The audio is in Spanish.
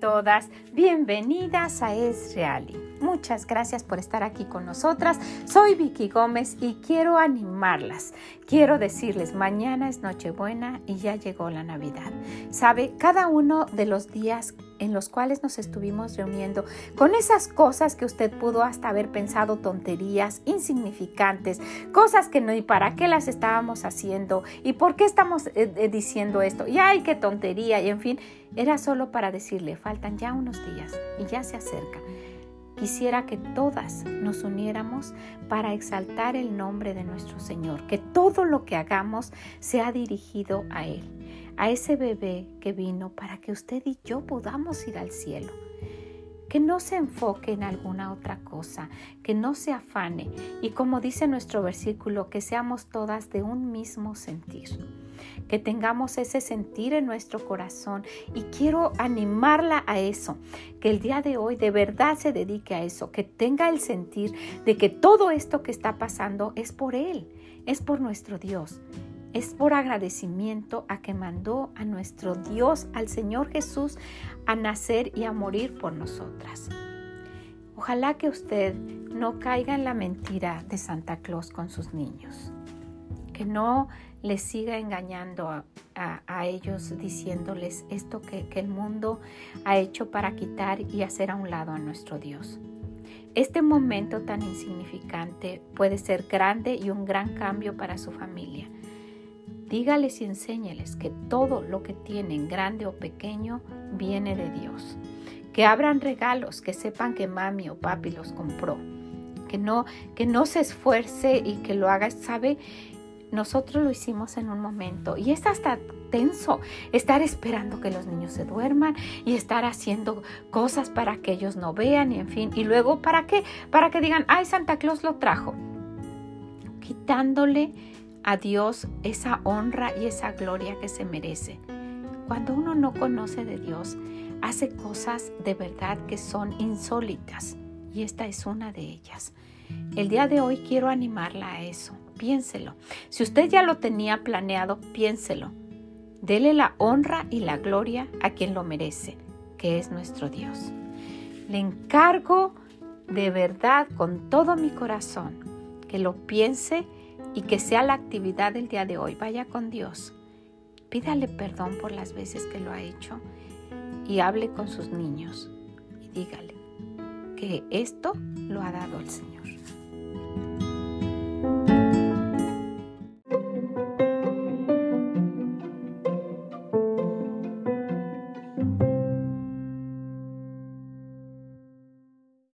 todas, bienvenidas a Es Reali. Muchas gracias por estar aquí con nosotras. Soy Vicky Gómez y quiero animarlas. Quiero decirles, mañana es Nochebuena y ya llegó la Navidad. Sabe, cada uno de los días en los cuales nos estuvimos reuniendo con esas cosas que usted pudo hasta haber pensado tonterías, insignificantes, cosas que no y para qué las estábamos haciendo y por qué estamos eh, eh, diciendo esto y ay, qué tontería y en fin, era solo para decirle, faltan ya unos días y ya se acerca. Quisiera que todas nos uniéramos para exaltar el nombre de nuestro Señor, que todo lo que hagamos sea dirigido a Él, a ese bebé que vino para que usted y yo podamos ir al cielo. Que no se enfoque en alguna otra cosa, que no se afane y como dice nuestro versículo, que seamos todas de un mismo sentir que tengamos ese sentir en nuestro corazón y quiero animarla a eso, que el día de hoy de verdad se dedique a eso, que tenga el sentir de que todo esto que está pasando es por Él, es por nuestro Dios. Es por agradecimiento a que mandó a nuestro Dios, al Señor Jesús, a nacer y a morir por nosotras. Ojalá que usted no caiga en la mentira de Santa Claus con sus niños, no les siga engañando a, ellos diciéndoles esto que, que el mundo ha hecho para quitar y hacer a un lado a nuestro Dios. Este momento tan insignificante puede ser grande y un gran cambio para su familia. Dígales y enséñeles que todo lo que tienen, grande o pequeño, viene de Dios. Que abran regalos, que sepan que mami o papi los compró. Que no, que no se esfuerce y que lo haga, sabe, nosotros lo hicimos en un momento y es hasta tenso estar esperando que los niños se duerman y estar haciendo cosas para que ellos no vean y en fin. Y luego, ¿para qué? Para que digan, ay, Santa Claus lo trajo. Quitándole a Dios esa honra y esa gloria que se merece. Cuando uno no conoce de Dios, hace cosas de verdad que son insólitas y esta es una de ellas. El día de hoy quiero animarla a eso piénselo. Si usted ya lo tenía planeado, piénselo. Dele la honra y la gloria a quien lo merece, que es nuestro Dios. Le encargo de verdad con todo mi corazón que lo piense y que sea la actividad del día de hoy. Vaya con Dios. Pídale perdón por las veces que lo ha hecho y hable con sus niños y dígale que esto lo ha dado el Señor.